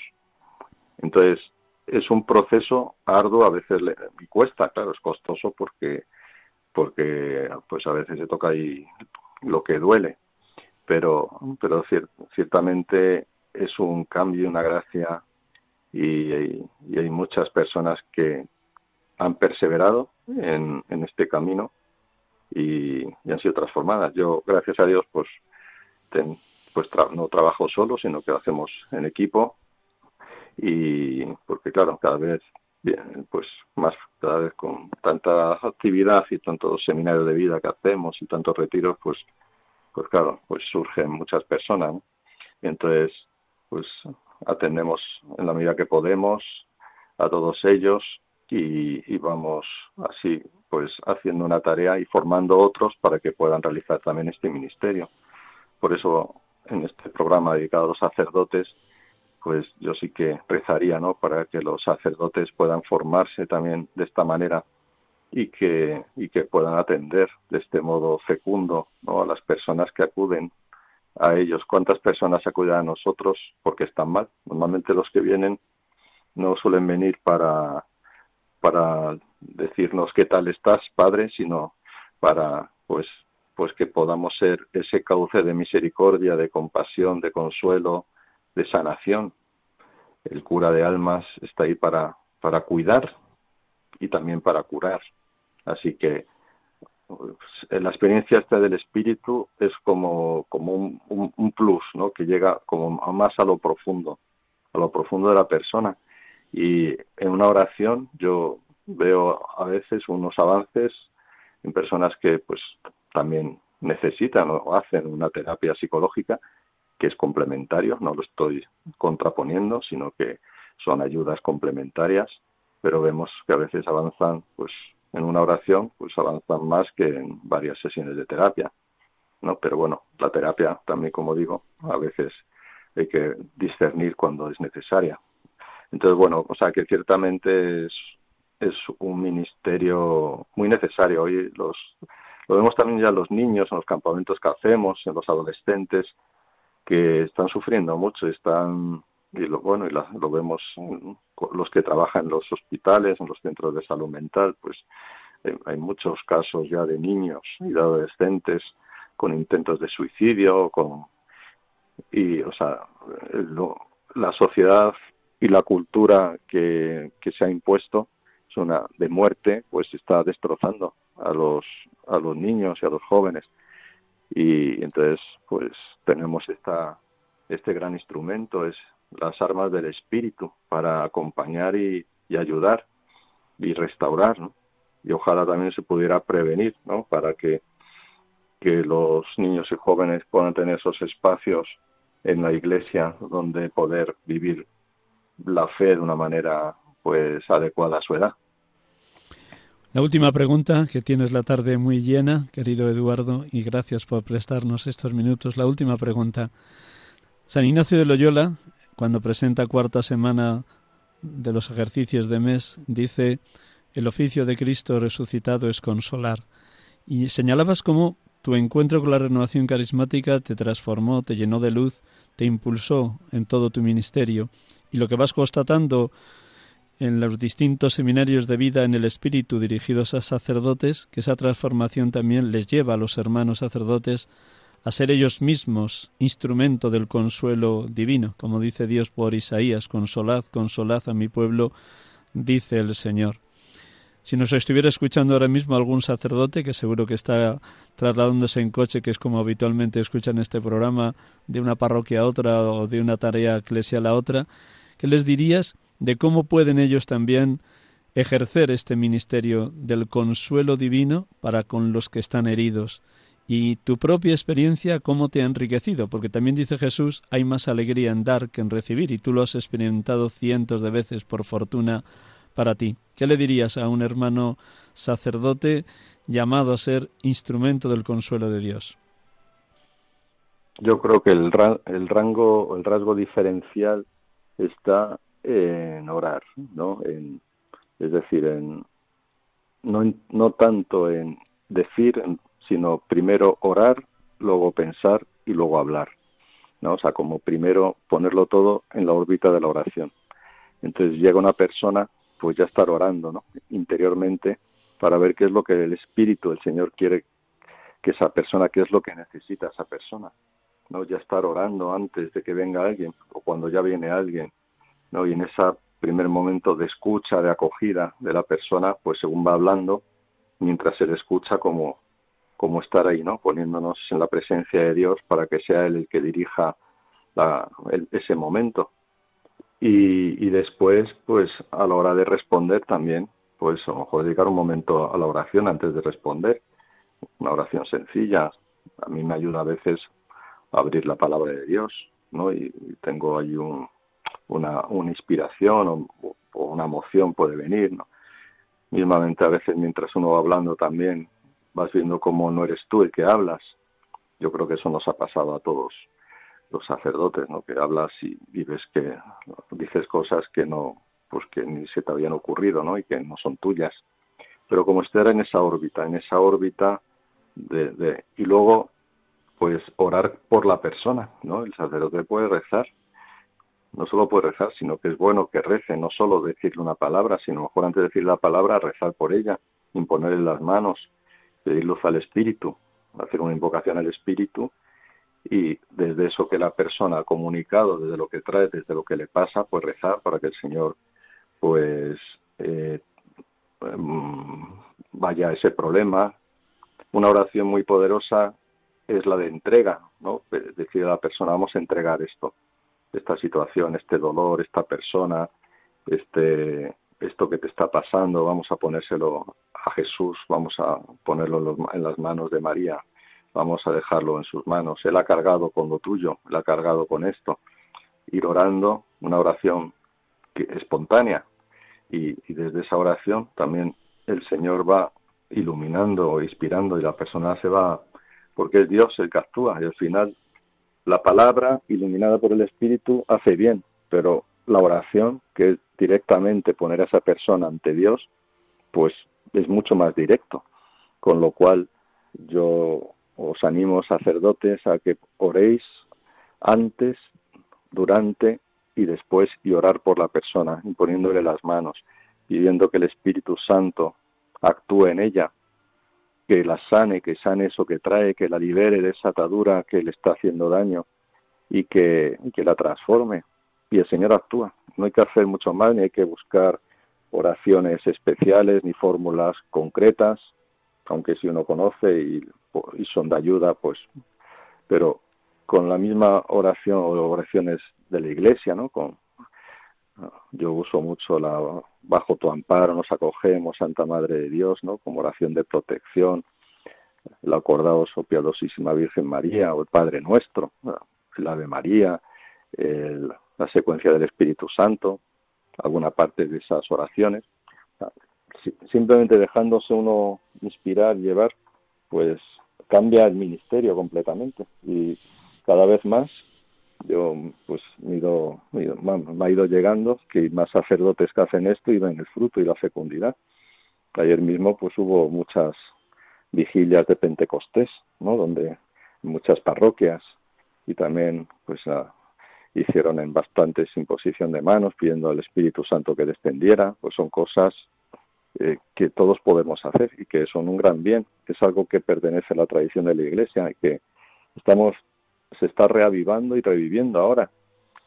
S3: Entonces es un proceso arduo a veces le, y cuesta claro es costoso porque porque pues a veces se toca ahí lo que duele. Pero, pero ciertamente es un cambio, una gracia y, hay muchas personas que han perseverado en, este camino y, han sido transformadas. Yo, gracias a Dios, pues, pues no trabajo solo, sino que lo hacemos en equipo y porque claro, cada vez pues más cada vez con tanta actividad y tantos seminarios de vida que hacemos y tantos retiros, pues pues claro, pues surgen muchas personas. Y entonces, pues atendemos en la medida que podemos a todos ellos y, vamos así, pues haciendo una tarea y formando otros para que puedan realizar también este ministerio. Por eso, en este programa dedicado a los sacerdotes, pues yo sí que rezaría, ¿no? Para que los sacerdotes puedan formarse también de esta manera y que, y que puedan atender de este modo fecundo ¿no? a las personas que acuden a ellos. ¿Cuántas personas acuden a nosotros porque están mal? Normalmente los que vienen no suelen venir para, para decirnos qué tal estás, Padre, sino para pues pues que podamos ser ese cauce de misericordia, de compasión, de consuelo, de sanación. El cura de almas está ahí para, para cuidar y también para curar. Así que pues, la experiencia esta del espíritu es como, como un, plus, ¿no? Que llega como más a lo profundo, a lo profundo de la persona. Y en una oración yo veo a veces unos avances en personas que pues también necesitan o hacen una terapia psicológica que es complementario, no lo estoy contraponiendo, sino que son ayudas complementarias pero vemos que a veces avanzan, pues en una oración, pues avanzan más que en varias sesiones de terapia, ¿no? Pero bueno, la terapia también, como digo, a veces hay que discernir cuando es necesaria. Entonces, bueno, o sea que ciertamente es, es un ministerio muy necesario. Hoy los, lo vemos también ya los niños en los campamentos que hacemos, en los adolescentes, que están sufriendo mucho, están y lo bueno y lo vemos los que trabajan en los hospitales, en los centros de salud mental, pues eh, hay muchos casos ya de niños y de adolescentes con intentos de suicidio, con y o sea la sociedad y la cultura que, que se ha impuesto es una de muerte, pues está destrozando a los a los niños y a los jóvenes. Y entonces pues tenemos esta este gran instrumento es las armas del espíritu para acompañar y, ayudar y restaurar y ojalá también se pudiera prevenir no para que que los niños y jóvenes puedan tener esos espacios en la iglesia donde poder vivir la fe de una manera pues adecuada a su edad
S2: la última pregunta, que tienes la tarde muy llena, querido Eduardo, y gracias por prestarnos estos minutos. La última pregunta. San Ignacio de Loyola, cuando presenta cuarta semana de los ejercicios de mes, dice, el oficio de Cristo resucitado es consolar. Y señalabas cómo tu encuentro con la renovación carismática te transformó, te llenó de luz, te impulsó en todo tu ministerio. Y lo que vas constatando en los distintos seminarios de vida en el Espíritu dirigidos a sacerdotes, que esa transformación también les lleva a los hermanos sacerdotes a ser ellos mismos instrumento del consuelo divino, como dice Dios por Isaías, consolad, consolad a mi pueblo, dice el Señor. Si nos estuviera escuchando ahora mismo algún sacerdote, que seguro que está trasladándose en coche, que es como habitualmente escuchan este programa, de una parroquia a otra o de una tarea eclesial a otra, ¿qué les dirías de cómo pueden ellos también ejercer este ministerio del consuelo divino para con los que están heridos y tu propia experiencia cómo te ha enriquecido, porque también dice Jesús, hay más alegría en dar que en recibir, y tú lo has experimentado cientos de veces por fortuna para ti. ¿Qué le dirías a un hermano sacerdote llamado a ser instrumento del consuelo de Dios?
S3: Yo creo que el, rango, el rasgo diferencial está en orar, ¿no? En, es decir, en, no, no tanto en decir, sino primero orar, luego pensar y luego hablar. ¿no? O sea, como primero ponerlo todo en la órbita de la oración. Entonces llega una persona, pues ya estar orando, ¿no? Interiormente para ver qué es lo que el Espíritu, el Señor quiere que esa persona, qué es lo que necesita esa persona. ¿No? Ya estar orando antes de que venga alguien o cuando ya viene alguien, ¿no? Y en ese primer momento de escucha, de acogida de la persona, pues según va hablando, mientras se le escucha como como estar ahí, ¿no? Poniéndonos en la presencia de Dios para que sea Él el que dirija ese momento. Y, después, pues a la hora de responder también, pues a lo mejor dedicar un momento a la oración antes de responder. Una oración sencilla. A mí me ayuda a veces abrir la palabra de Dios, ¿no? Y, tengo ahí una, una inspiración o, o, una emoción puede venir, ¿no? Mismamente a veces mientras uno va hablando también vas viendo cómo no eres tú el que hablas. Yo creo que eso nos ha pasado a todos los sacerdotes, ¿no? Que hablas y, ves que dices cosas que no, pues que ni se te habían ocurrido, ¿no? Y que no son tuyas. Pero como estar en esa órbita, en esa órbita de y luego pues orar por la persona, ¿no? El sacerdote puede rezar, no solo puede rezar, sino que es bueno que rece, no solo decirle una palabra, sino mejor antes de decir la palabra, rezar por ella, imponerle las manos, pedir luz al espíritu, hacer una invocación al espíritu y desde eso que la persona ha comunicado, desde lo que trae, desde lo que le pasa, pues rezar para que el Señor pues eh, mm, vaya a ese problema. Una oración muy poderosa es la de entrega, ¿no? Decir a la persona, vamos a entregar esto, esta situación, este dolor, esta persona, este, esto que te está pasando, vamos a ponérselo a Jesús, vamos a ponerlo en las manos de María, vamos a dejarlo en sus manos. Él ha cargado con lo tuyo, él ha cargado con esto. Ir orando, una oración que, espontánea, y, desde esa oración también el Señor va iluminando o inspirando y la persona se va, porque es Dios el que actúa y al final la palabra iluminada por el Espíritu hace bien, pero la oración, que es directamente poner a esa persona ante Dios, pues es mucho más directo. Con lo cual yo os animo, sacerdotes, a que oréis antes, durante y después y orar por la persona, imponiéndole las manos, pidiendo que el Espíritu Santo actúe en ella, que la sane, que sane eso que trae, que la libere de esa atadura que le está haciendo daño y que, que la transforme. Y el Señor actúa. No hay que hacer mucho más, ni hay que buscar oraciones especiales ni fórmulas concretas, aunque si uno conoce y, y son de ayuda, pues, pero con la misma oración o oraciones de la Iglesia, ¿no? Con, yo uso mucho la bajo tu amparo nos acogemos, Santa Madre de Dios, ¿no? Como oración de protección, el acordado oh piadosísima Virgen María o el Padre Nuestro, el Ave María, la secuencia del Espíritu Santo, alguna parte de esas oraciones. Simplemente dejándose uno inspirar, llevar, pues cambia el ministerio completamente y cada vez más yo pues me, ido, me, ha ido llegando que más sacerdotes que hacen esto y ven el fruto y la fecundidad. Ayer mismo pues hubo muchas vigilias de Pentecostés, ¿no? Donde muchas parroquias y también pues hicieron en bastantes imposición de manos pidiendo al Espíritu Santo que descendiera, pues son cosas eh, que todos podemos hacer y que son un gran bien, es algo que pertenece a la tradición de la Iglesia y que estamos se está reavivando y reviviendo ahora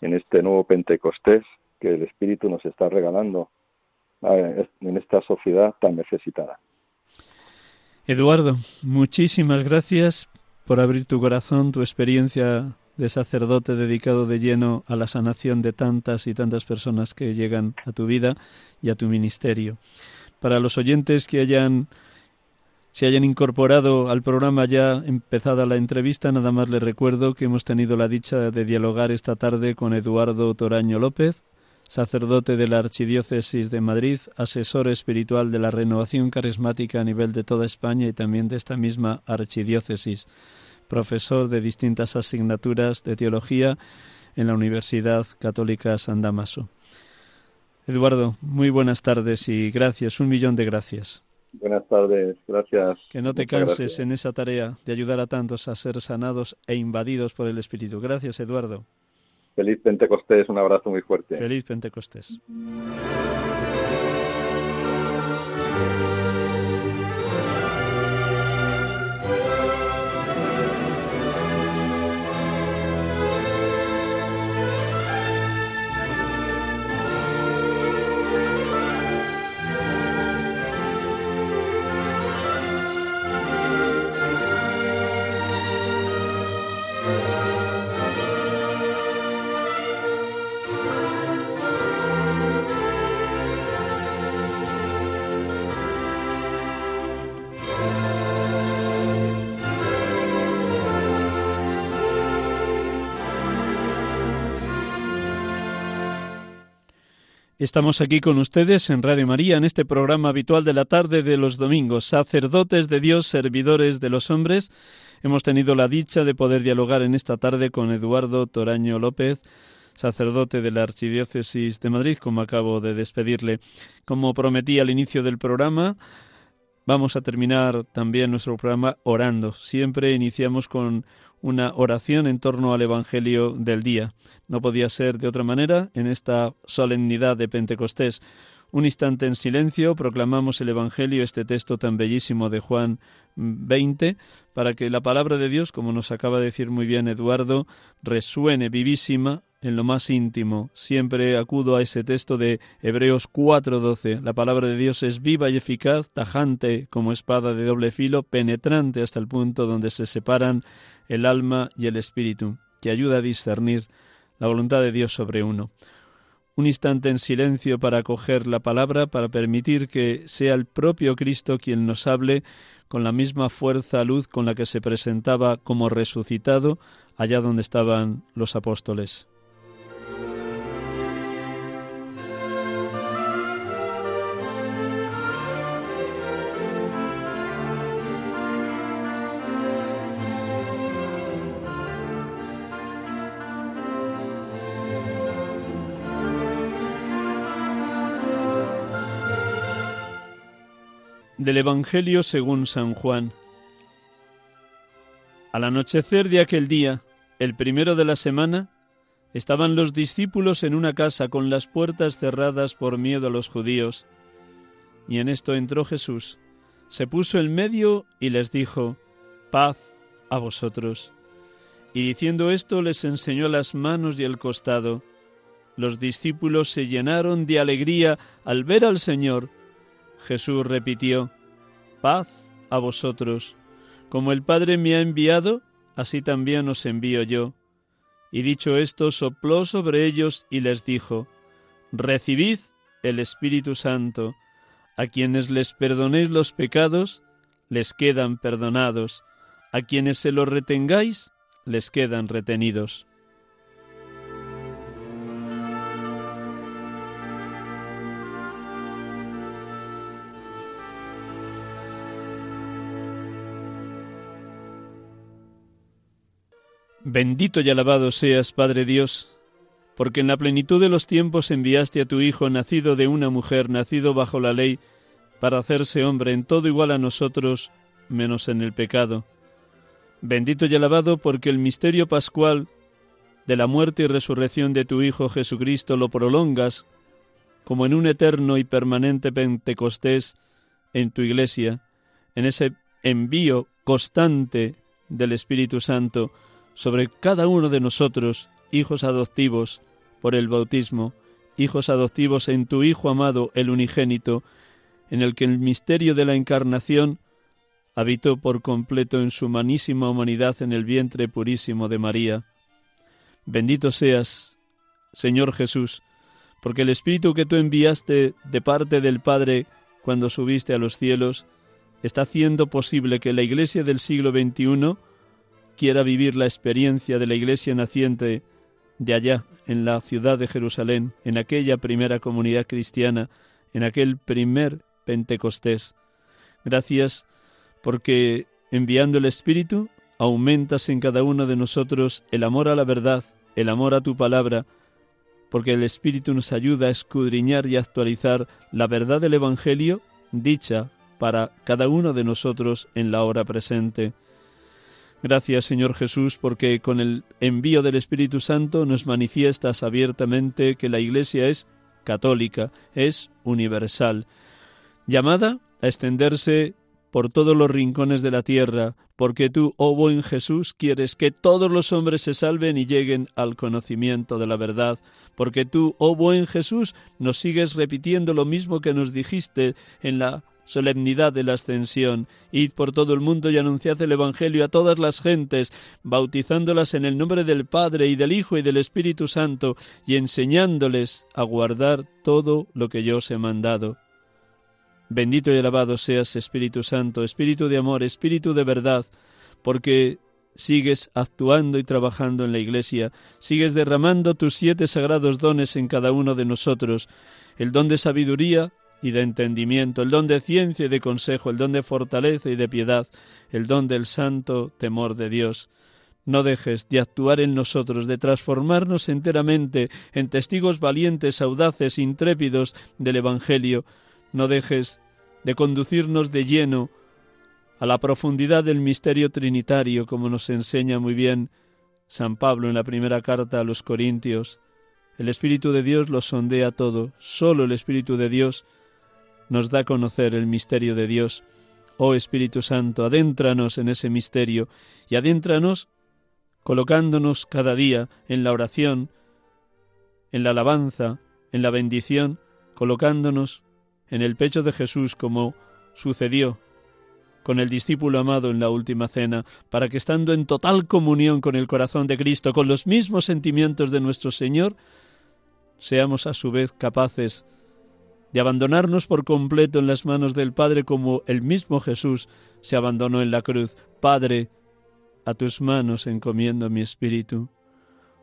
S3: en este nuevo Pentecostés que el Espíritu nos está regalando en esta sociedad tan necesitada.
S2: Eduardo, muchísimas gracias por abrir tu corazón, tu experiencia de sacerdote dedicado de lleno a la sanación de tantas y tantas personas que llegan a tu vida y a tu ministerio. Para los oyentes que hayan se hayan incorporado al programa ya empezada la entrevista, nada más les recuerdo que hemos tenido la dicha de dialogar esta tarde con Eduardo Toraño López, sacerdote de la Archidiócesis de Madrid, asesor espiritual de la renovación carismática a nivel de toda España y también de esta misma archidiócesis, profesor de distintas asignaturas de teología en la Universidad Católica San Damaso. Eduardo, muy buenas tardes y gracias, un millón de gracias.
S3: Buenas tardes, gracias.
S2: Que no te canses en esa tarea de ayudar a tantos a ser sanados e invadidos por el Espíritu. Gracias, Eduardo.
S3: Feliz Pentecostés, un abrazo muy fuerte.
S2: Feliz Pentecostés. Estamos aquí con ustedes en Radio María, en este programa habitual de la tarde de los domingos, sacerdotes de Dios, servidores de los hombres. Hemos tenido la dicha de poder dialogar en esta tarde con Eduardo Toraño López, sacerdote de la Archidiócesis de Madrid, como acabo de despedirle. Como prometí al inicio del programa, vamos a terminar también nuestro programa orando. Siempre iniciamos con una oración en torno al Evangelio del día. No podía ser de otra manera en esta solemnidad de Pentecostés. Un instante en silencio proclamamos el Evangelio, este texto tan bellísimo de Juan 20, para que la palabra de Dios, como nos acaba de decir muy bien Eduardo, resuene vivísima en lo más íntimo. Siempre acudo a ese texto de Hebreos 4:12. La palabra de Dios es viva y eficaz, tajante como espada de doble filo, penetrante hasta el punto donde se separan el alma y el espíritu, que ayuda a discernir la voluntad de Dios sobre uno. Un instante en silencio para acoger la palabra, para permitir que sea el propio Cristo quien nos hable con la misma fuerza, luz con la que se presentaba como resucitado allá donde estaban los apóstoles. Del Evangelio según San Juan. Al anochecer de aquel día, el primero de la semana, estaban los discípulos en una casa con las puertas cerradas por miedo a los judíos. Y en esto entró Jesús, se puso en medio y les dijo, paz a vosotros. Y diciendo esto les enseñó las manos y el costado. Los discípulos se llenaron de alegría al ver al Señor. Jesús repitió, paz a vosotros. Como el Padre me ha enviado, así también os envío yo. Y dicho esto, sopló sobre ellos y les dijo, Recibid el Espíritu Santo. A quienes les perdonéis los pecados, les quedan perdonados. A quienes se los retengáis, les quedan retenidos. Bendito y alabado seas, Padre Dios, porque en la plenitud de los tiempos enviaste a tu Hijo, nacido de una mujer, nacido bajo la ley, para hacerse hombre en todo igual a nosotros, menos en el pecado. Bendito y alabado porque el misterio pascual de la muerte y resurrección de tu Hijo Jesucristo lo prolongas como en un eterno y permanente Pentecostés en tu iglesia, en ese envío constante del Espíritu Santo, sobre cada uno de nosotros, hijos adoptivos, por el bautismo, hijos adoptivos en tu Hijo amado, el unigénito, en el que el misterio de la encarnación habitó por completo en su humanísima humanidad en el vientre purísimo de María. Bendito seas, Señor Jesús, porque el Espíritu que tú enviaste de parte del Padre cuando subiste a los cielos, está haciendo posible que la Iglesia del siglo XXI quiera vivir la experiencia de la iglesia naciente de allá, en la ciudad de Jerusalén, en aquella primera comunidad cristiana, en aquel primer Pentecostés. Gracias porque enviando el Espíritu aumentas en cada uno de nosotros el amor a la verdad, el amor a tu palabra, porque el Espíritu nos ayuda a escudriñar y actualizar la verdad del Evangelio dicha para cada uno de nosotros en la hora presente. Gracias Señor Jesús porque con el envío del Espíritu Santo nos manifiestas abiertamente que la Iglesia es católica, es universal, llamada a extenderse por todos los rincones de la tierra, porque tú, oh buen Jesús, quieres que todos los hombres se salven y lleguen al conocimiento de la verdad, porque tú, oh buen Jesús, nos sigues repitiendo lo mismo que nos dijiste en la solemnidad de la ascensión. Id por todo el mundo y anunciad el Evangelio a todas las gentes, bautizándolas en el nombre del Padre y del Hijo y del Espíritu Santo, y enseñándoles a guardar todo lo que yo os he mandado. Bendito y alabado seas, Espíritu Santo, Espíritu de amor, Espíritu de verdad, porque sigues actuando y trabajando en la Iglesia, sigues derramando tus siete sagrados dones en cada uno de nosotros, el don de sabiduría, y de entendimiento, el don de ciencia y de consejo, el don de fortaleza y de piedad, el don del santo temor de Dios. No dejes de actuar en nosotros, de transformarnos enteramente en testigos valientes, audaces, intrépidos del Evangelio. No dejes de conducirnos de lleno a la profundidad del misterio trinitario, como nos enseña muy bien San Pablo en la primera carta a los Corintios. El Espíritu de Dios lo sondea todo, solo el Espíritu de Dios nos da a conocer el misterio de Dios. Oh Espíritu Santo, adéntranos en ese misterio y adéntranos colocándonos cada día en la oración, en la alabanza, en la bendición, colocándonos en el pecho de Jesús como sucedió con el discípulo amado en la última cena, para que estando en total comunión con el corazón de Cristo, con los mismos sentimientos de nuestro Señor, seamos a su vez capaces de abandonarnos por completo en las manos del Padre como el mismo Jesús se abandonó en la cruz. Padre, a tus manos encomiendo mi espíritu.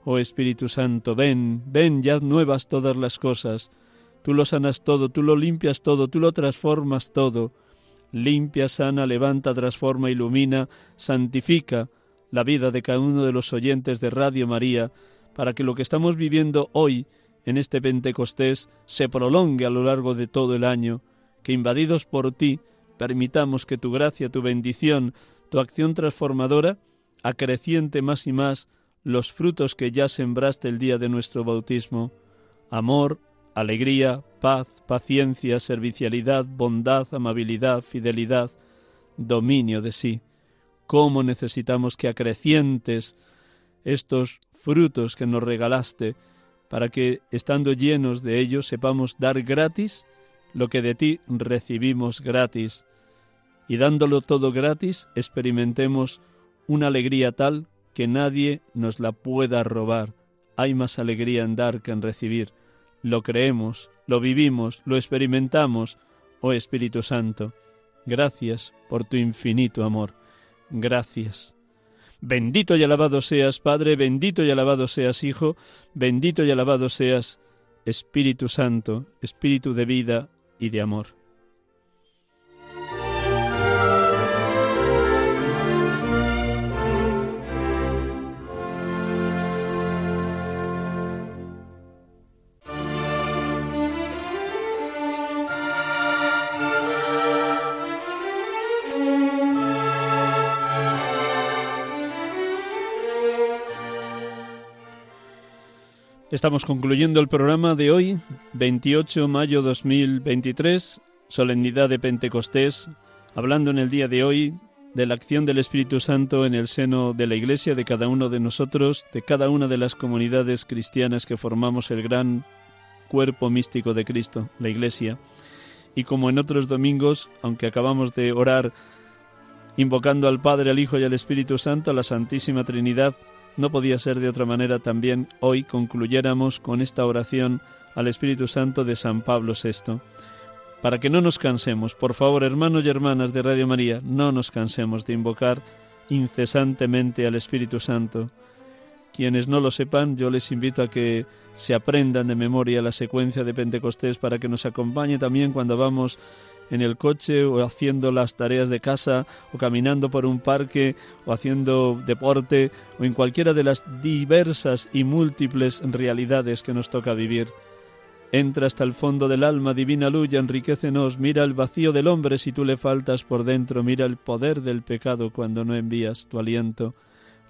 S2: Oh Espíritu Santo, ven, ven y haz nuevas todas las cosas. Tú lo sanas todo, tú lo limpias todo, tú lo transformas todo. Limpia, sana, levanta, transforma, ilumina, santifica la vida de cada uno de los oyentes de Radio María, para que lo que estamos viviendo hoy en este Pentecostés se prolongue a lo largo de todo el año, que invadidos por ti permitamos que tu gracia, tu bendición, tu acción transformadora acreciente más y más los frutos que ya sembraste el día de nuestro bautismo, amor, alegría, paz, paciencia, servicialidad, bondad, amabilidad, fidelidad, dominio de sí. ¿Cómo necesitamos que acrecientes estos frutos que nos regalaste para que, estando llenos de ellos, sepamos dar gratis lo que de ti recibimos gratis, y dándolo todo gratis, experimentemos una alegría tal que nadie nos la pueda robar. Hay más alegría en dar que en recibir. Lo creemos, lo vivimos, lo experimentamos, oh Espíritu Santo. Gracias por tu infinito amor. Gracias. Bendito y alabado seas, Padre, bendito y alabado seas, Hijo, bendito y alabado seas, Espíritu Santo, Espíritu de vida y de amor. Estamos concluyendo el programa de hoy, 28 de mayo 2023, solemnidad de Pentecostés, hablando en el día de hoy de la acción del Espíritu Santo en el seno de la Iglesia, de cada uno de nosotros, de cada una de las comunidades cristianas que formamos el gran cuerpo místico de Cristo, la Iglesia. Y como en otros domingos, aunque acabamos de orar invocando al Padre, al Hijo y al Espíritu Santo, a la Santísima Trinidad, no podía ser de otra manera también hoy concluyéramos con esta oración al Espíritu Santo de San Pablo VI. Para que no nos cansemos, por favor, hermanos y hermanas de Radio María, no nos cansemos de invocar incesantemente al Espíritu Santo. Quienes no lo sepan, yo les invito a que se aprendan de memoria la secuencia de Pentecostés para que nos acompañe también cuando vamos en el coche o haciendo las tareas de casa o caminando por un parque o haciendo deporte o en cualquiera de las diversas y múltiples realidades que nos toca vivir. Entra hasta el fondo del alma, divina luz, enriquecenos. Mira el vacío del hombre si tú le faltas por dentro. Mira el poder del pecado cuando no envías tu aliento.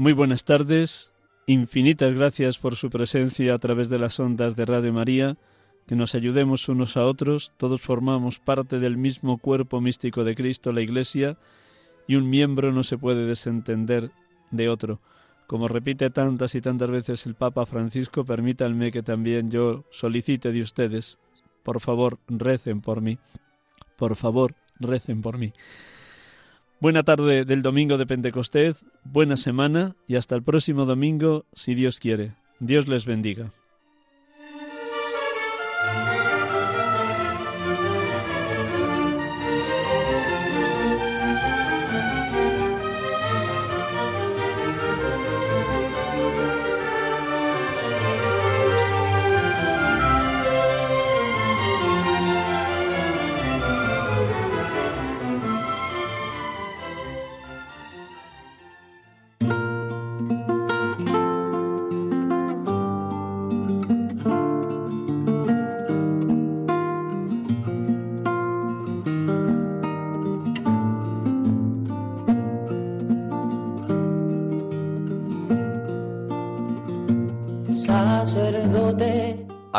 S2: Muy buenas tardes, infinitas gracias por su presencia a través de las ondas de Radio María, que nos ayudemos unos a otros, todos formamos parte del mismo cuerpo místico de Cristo, la Iglesia, y un miembro no se puede desentender de otro. Como repite tantas y tantas veces el Papa Francisco, permítanme que también yo solicite de ustedes, por favor, recen por mí. Por favor, recen por mí. Buena tarde del domingo de Pentecostés, buena semana y hasta el próximo domingo, si Dios quiere. Dios les bendiga.